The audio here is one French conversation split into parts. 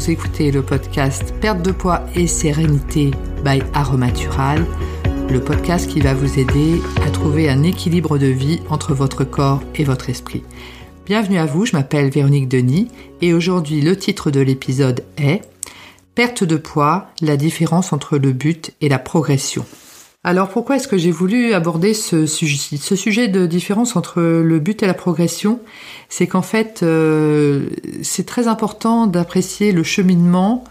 vous écoutez le podcast Perte de poids et sérénité by Aromatural, le podcast qui va vous aider à trouver un équilibre de vie entre votre corps et votre esprit. Bienvenue à vous, je m'appelle Véronique Denis et aujourd'hui le titre de l'épisode est Perte de poids, la différence entre le but et la progression. Alors pourquoi est-ce que j'ai voulu aborder ce sujet, ce sujet de différence entre le but et la progression? C'est qu'en fait, euh, c'est très important d'apprécier le cheminement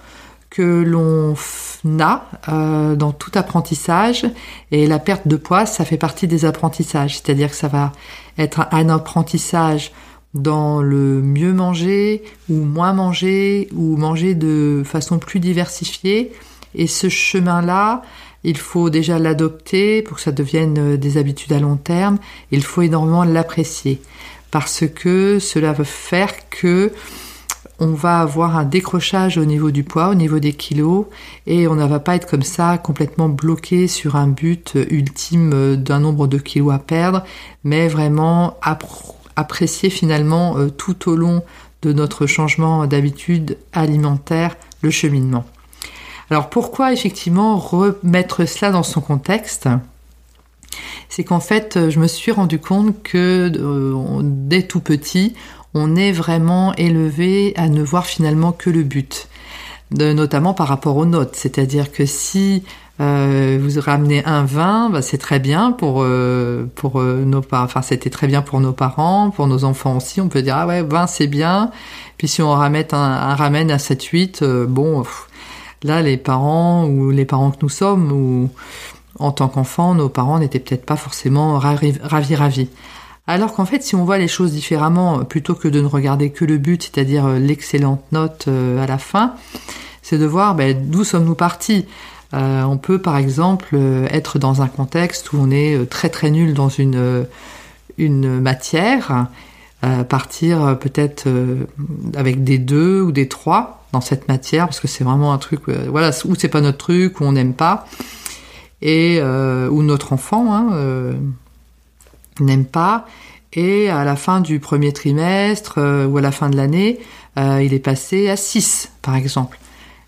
que l'on a euh, dans tout apprentissage et la perte de poids, ça fait partie des apprentissages. C'est-à-dire que ça va être un apprentissage dans le mieux manger ou moins manger ou manger de façon plus diversifiée. Et ce chemin-là, il faut déjà l'adopter pour que ça devienne euh, des habitudes à long terme. Il faut énormément l'apprécier parce que cela va faire que on va avoir un décrochage au niveau du poids, au niveau des kilos, et on ne va pas être comme ça complètement bloqué sur un but ultime euh, d'un nombre de kilos à perdre, mais vraiment apprécier finalement euh, tout au long de notre changement d'habitude alimentaire le cheminement. Alors pourquoi effectivement remettre cela dans son contexte? C'est qu'en fait, je me suis rendu compte que euh, dès tout petit, on est vraiment élevé à ne voir finalement que le but, notamment par rapport aux notes. C'est-à-dire que si euh, vous ramenez un vin, bah, c'est très bien pour euh, nos parents. Enfin, c'était très bien pour nos parents, pour nos enfants aussi. On peut dire ah ouais, vin c'est bien. Puis si on ramène un, à 7-8, bon, Là, les parents ou les parents que nous sommes, ou en tant qu'enfants, nos parents n'étaient peut-être pas forcément ravis, ravis. Alors qu'en fait, si on voit les choses différemment, plutôt que de ne regarder que le but, c'est-à-dire euh, l'excellente note euh, à la fin, c'est de voir ben, d'où sommes-nous partis. Euh, on peut par exemple être dans un contexte où on est très très nul dans une, une matière, partir peut-être avec des deux ou des trois, dans cette matière parce que c'est vraiment un truc euh, voilà où c'est pas notre truc où on n'aime pas. Et euh, où notre enfant hein, euh, n'aime pas. Et à la fin du premier trimestre ou à la fin de l'année il est passé à 6 par exemple.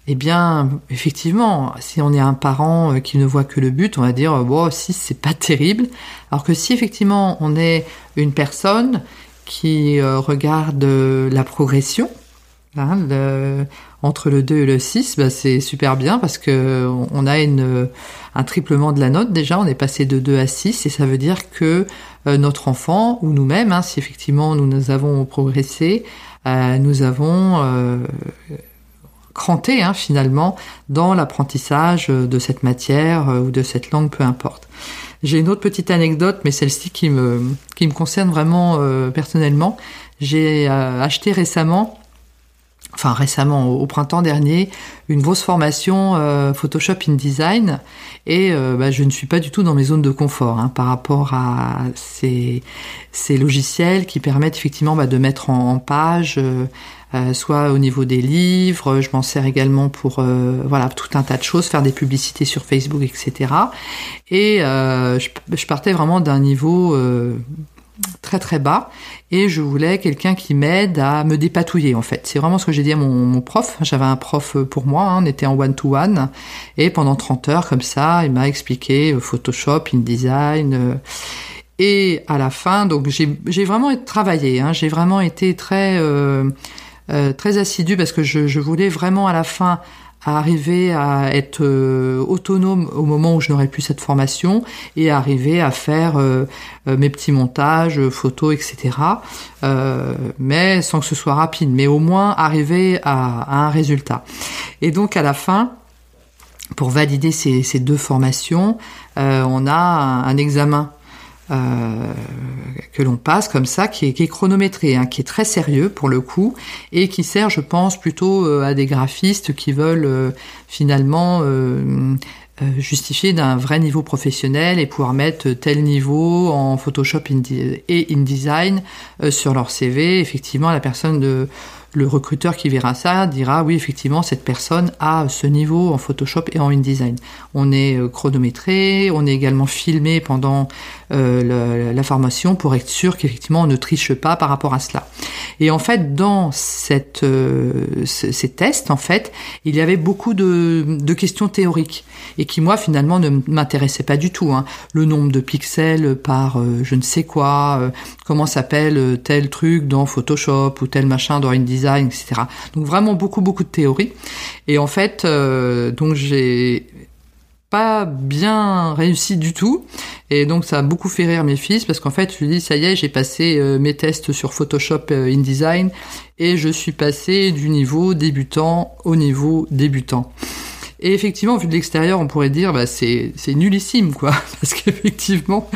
Eh bien effectivement si on est un parent qui ne voit que le but on va dire bon 6 c'est pas terrible. Alors que si effectivement on est une personne qui regarde la progression Hein, entre le 2 et le 6, bah, c'est super bien parce que on a une, un triplement de la note déjà, on est passé de 2 à 6 et ça veut dire que euh, notre enfant ou nous-mêmes, hein, si effectivement nous, avons progressé, euh, nous avons euh, cranté hein, finalement dans l'apprentissage de cette matière ou de cette langue, peu importe. J'ai une autre petite anecdote, mais celle-ci qui me, qui me concerne vraiment personnellement. J'ai acheté récemment enfin récemment au, printemps dernier, une grosse formation euh, Photoshop InDesign et euh, bah, je ne suis pas du tout dans mes zones de confort hein, par rapport à ces, logiciels qui permettent effectivement bah, de mettre en, page, euh, soit au niveau des livres, je m'en sers également pour voilà tout un tas de choses, faire des publicités sur Facebook, etc. Et je, partais vraiment d'un niveau très très bas et je voulais quelqu'un qui m'aide à me dépatouiller en fait. C'est vraiment ce que j'ai dit à mon, prof. J'avais un prof pour moi, hein. on était en one-to-one et pendant 30 heures comme ça, il m'a expliqué euh, Photoshop, InDesign euh, et à la fin, donc j'ai vraiment travaillé, hein. j'ai vraiment été très euh, très assidu parce que je voulais vraiment à la fin arriver à être euh, autonome au moment où je n'aurai plus cette formation et arriver à faire euh, euh, mes petits montages, photos, etc. mais sans que ce soit rapide, mais au moins arriver à, un résultat. Et donc à la fin, pour valider ces, deux formations, on a un examen que l'on passe comme ça, qui est, qui est chronométré, hein, qui est très sérieux pour le coup, et qui sert, je pense, plutôt euh, à des graphistes qui veulent euh, finalement justifier d'un vrai niveau professionnel et pouvoir mettre tel niveau en Photoshop et InDesign sur leur CV. Effectivement, la personne de le recruteur qui verra ça dira oui effectivement cette personne a ce niveau en Photoshop et en InDesign. On est euh, chronométré, on est également filmé pendant euh, la, formation pour être sûr qu'effectivement on ne triche pas par rapport à cela. Et en fait dans euh, ces tests en fait il y avait beaucoup de, de questions théoriques et qui moi finalement ne m'intéressaient pas du tout. Hein. Le nombre de pixels par je ne sais quoi, comment s'appelle tel truc dans Photoshop ou tel machin dans InDesign, etc. Donc vraiment beaucoup beaucoup de théorie. Et en fait, euh, donc j'ai pas bien réussi du tout. Et donc ça a beaucoup fait rire mes fils parce qu'en fait je lui dis ça y est j'ai passé euh, mes tests sur Photoshop euh, InDesign et je suis passé du niveau débutant au niveau débutant. Et effectivement, vu de l'extérieur, on pourrait dire bah c'est nullissime quoi, parce qu'effectivement,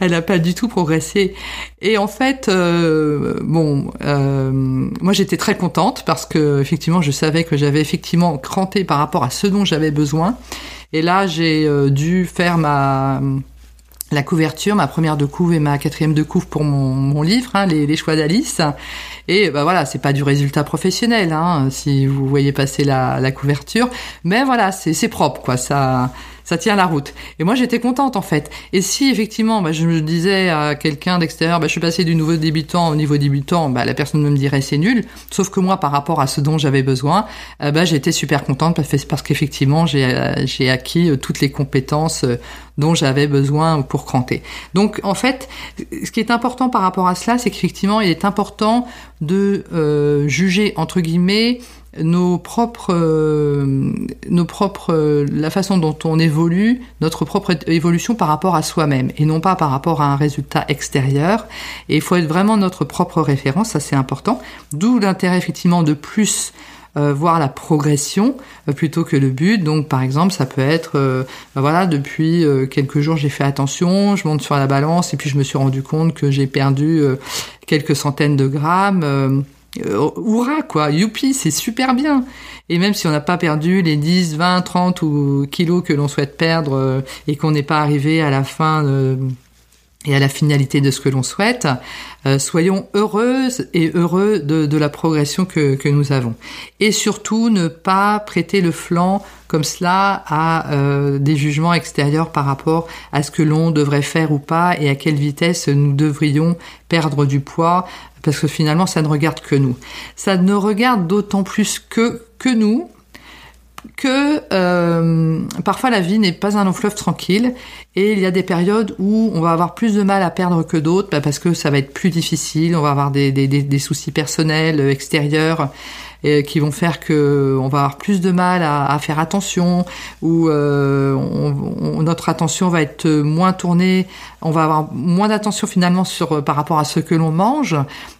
elle n'a pas du tout progressé. Et en fait, euh, bon, euh, moi j'étais très contente parce que effectivement, je savais que j'avais effectivement cranté par rapport à ce dont j'avais besoin. Et là, j'ai euh, dû faire ma la couverture, ma première de couve et ma quatrième de couve pour mon, mon livre, hein, les, les, choix d'Alice. Et bah voilà, c'est pas du résultat professionnel, hein, si vous voyez passer la, la couverture, mais voilà, c'est propre, quoi. Ça, ça tient la route. Et moi, j'étais contente en fait. Et si effectivement, bah, je me disais à quelqu'un d'extérieur, bah, je suis passé du nouveau débutant au niveau débutant, bah, la personne me dirait c'est nul. Sauf que moi, par rapport à ce dont j'avais besoin, euh, bah, j'étais super contente parce, qu'effectivement, j'ai euh, acquis euh, toutes les compétences dont j'avais besoin pour cranter. Donc en fait, ce qui est important par rapport à cela, c'est qu'effectivement, il est important de juger entre guillemets nos propres, euh, nos propres, euh, la façon dont on évolue, notre propre évolution par rapport à soi-même et non pas par rapport à un résultat extérieur. Et il faut être vraiment notre propre référence, ça c'est important. D'où l'intérêt effectivement de plus euh, voir la progression plutôt que le but. Donc par exemple, ça peut être, ben voilà, depuis quelques jours j'ai fait attention, je monte sur la balance et puis je me suis rendu compte que j'ai perdu quelques centaines de grammes euh, quoi, youpi, c'est super bien. Et même si on n'a pas perdu les 10, 20, 30 ou kilos que l'on souhaite perdre euh, et qu'on n'est pas arrivé à la fin euh, et à la finalité de ce que l'on souhaite, euh, soyons heureuses et heureux de, la progression que, que, nous avons. Et surtout, ne pas prêter le flanc comme cela à euh, des jugements extérieurs par rapport à ce que l'on devrait faire ou pas et à quelle vitesse nous devrions perdre du poids parce que finalement ça ne regarde que nous. Ça ne regarde d'autant plus que, que nous que euh, parfois la vie n'est pas un long fleuve tranquille et il y a des périodes où on va avoir plus de mal à perdre que d'autres bah, parce que ça va être plus difficile, on va avoir des, des, des soucis personnels extérieurs qui vont faire que on va avoir plus de mal à, à faire attention ou euh, on, notre attention va être moins tournée, on va avoir moins d'attention finalement sur par rapport à ce que l'on mange,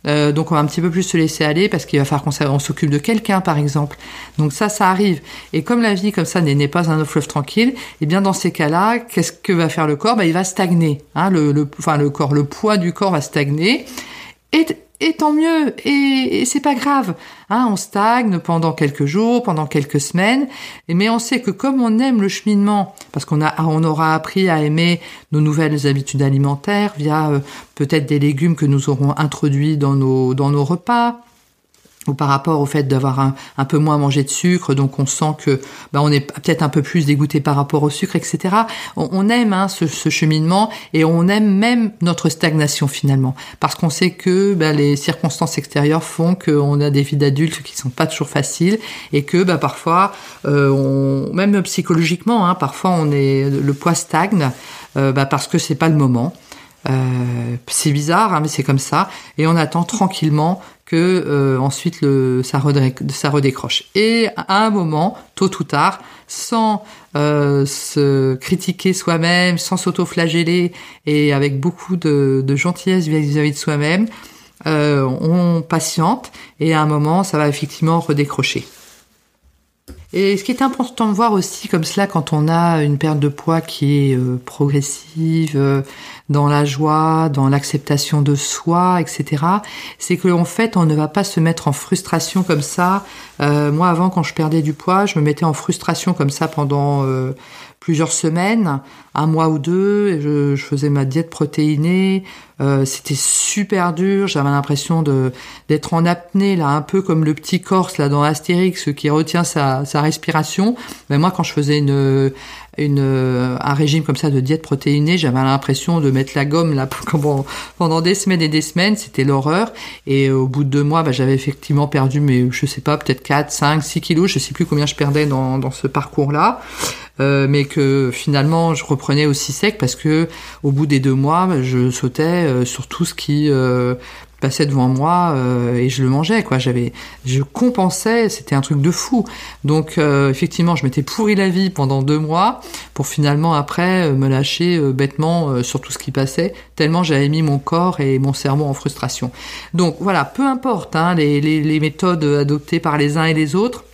euh, donc on va un petit peu plus se laisser aller parce qu'il va falloir qu'on s'occupe de quelqu'un par exemple. Donc ça, ça arrive. Et comme la vie comme ça n'est pas un fleuve tranquille, et eh bien dans ces cas-là, qu'est-ce que va faire le corps? Bah, il va stagner. Hein, le, le, enfin le corps, le poids du corps va stagner. Et et tant mieux, et, c'est pas grave. Hein, on stagne pendant quelques jours, pendant quelques semaines, mais on sait que comme on aime le cheminement, parce qu'on a, on aura appris à aimer nos nouvelles habitudes alimentaires via euh, peut-être des légumes que nous aurons introduits dans nos dans nos repas, ou par rapport au fait d'avoir un, un, peu moins mangé de sucre, donc on sent que bah, on est peut-être un peu plus dégoûté par rapport au sucre, etc. On, aime hein, ce, ce, cheminement et on aime même notre stagnation finalement, parce qu'on sait que bah, les circonstances extérieures font qu'on a des vies d'adultes qui sont pas toujours faciles et que bah, parfois, euh, on, même psychologiquement, hein, parfois on est le poids stagne euh, bah, parce que c'est pas le moment. Euh, c'est bizarre, hein, mais c'est comme ça. Et on attend tranquillement que euh, ensuite le, ça, ça redécroche. Et à un moment, tôt ou tard, sans euh, se critiquer soi-même, sans s'auto-flageller et avec beaucoup de, de gentillesse vis-à-vis de soi-même, euh, on patiente et à un moment, ça va effectivement redécrocher. Et ce qui est important de voir aussi comme cela quand on a une perte de poids qui est euh, progressive, euh, dans la joie, dans l'acceptation de soi, etc., c'est qu'en fait on ne va pas se mettre en frustration comme ça. Euh, moi avant quand je perdais du poids, je me mettais en frustration comme ça pendant plusieurs semaines, un mois ou deux. Je, je faisais ma diète protéinée. Euh, c'était super dur. J'avais l'impression de d'être en apnée là, un peu comme le petit Corse là dans Astérix qui retient sa, sa respiration. Mais moi, quand je faisais une une, un régime comme ça de diète protéinée, j'avais l'impression de mettre la gomme là pendant, des semaines et des semaines, c'était l'horreur. Et au bout de deux mois, bah, j'avais effectivement perdu, mais je sais pas, peut-être 4, 5, 6 kilos, je sais plus combien je perdais dans, dans ce parcours-là. Euh, mais que finalement je reprenais aussi sec parce que au bout des deux mois, je sautais euh, sur tout ce qui euh, passait devant moi euh, et je le mangeais quoi. J'avais je compensais c'était un truc de fou. Donc euh, effectivement je m'étais pourri la vie pendant deux mois pour finalement après me lâcher bêtement sur tout ce qui passait tellement j'avais mis mon corps et mon cerveau en frustration. Donc voilà peu importe hein, les, méthodes adoptées par les uns et les autres.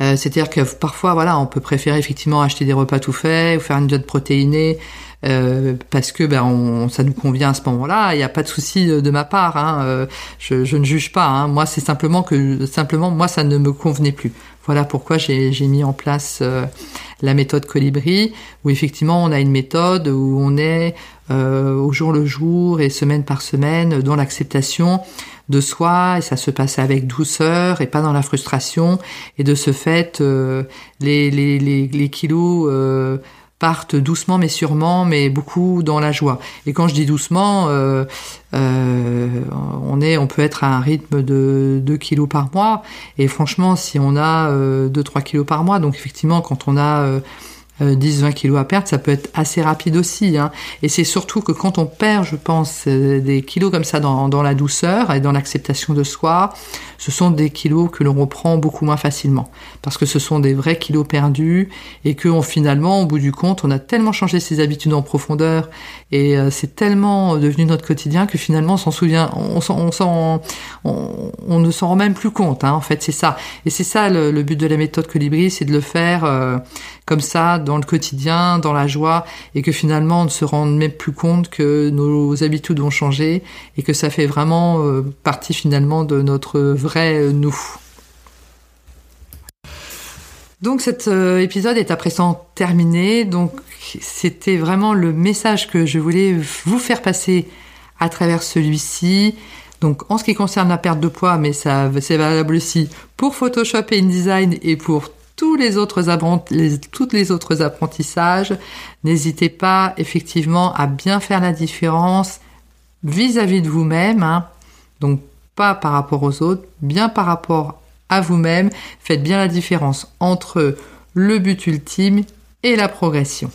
Euh, C'est-à-dire que parfois, voilà, on peut préférer effectivement acheter des repas tout faits ou faire une diète protéinée euh, parce que ben on, ça nous convient à ce moment-là. Il n'y a pas de souci de ma part. Hein, euh, je, je, ne juge pas. Hein. Moi, c'est simplement que simplement moi, ça ne me convenait plus. Voilà pourquoi j'ai mis en place euh, la méthode Colibri, où effectivement on a une méthode où on est euh, au jour le jour et semaine par semaine dans l'acceptation de soi et ça se passe avec douceur et pas dans la frustration et de ce fait euh, les, les, les, les, kilos euh, partent doucement mais sûrement mais beaucoup dans la joie. Et quand je dis doucement euh, euh on est on peut être à un rythme de 2 kilos par mois. Et franchement si on a 2-3 kilos par mois donc effectivement quand on a 10-20 euh, kilos à perdre, ça peut être assez rapide aussi. Hein. Et c'est surtout que quand on perd, je pense, euh, des kilos comme ça dans, la douceur et dans l'acceptation de soi, ce sont des kilos que l'on reprend beaucoup moins facilement. Parce que ce sont des vrais kilos perdus et que on, finalement, au bout du compte, on a tellement changé ses habitudes en profondeur et euh, c'est tellement devenu notre quotidien que finalement, on s'en souvient, on, ne s'en rend même plus compte. Hein, en fait, c'est ça. Et c'est ça le, le, but de la méthode Colibri, c'est de le faire comme ça, dans le quotidien, dans la joie, et que finalement, on ne se rende même plus compte que nos habitudes ont changé et que ça fait vraiment euh, partie finalement de notre vrai nous. Donc cet euh, épisode est à présent terminé. Donc c'était vraiment le message que je voulais vous faire passer à travers celui-ci. Donc en ce qui concerne la perte de poids, mais ça c'est valable aussi pour Photoshop et InDesign et pour tous les autres apprentissages, n'hésitez pas effectivement à bien faire la différence vis-à-vis de vous-même. Hein. Donc pas par rapport aux autres, bien par rapport à vous-même. Faites bien la différence entre le but ultime et la progression.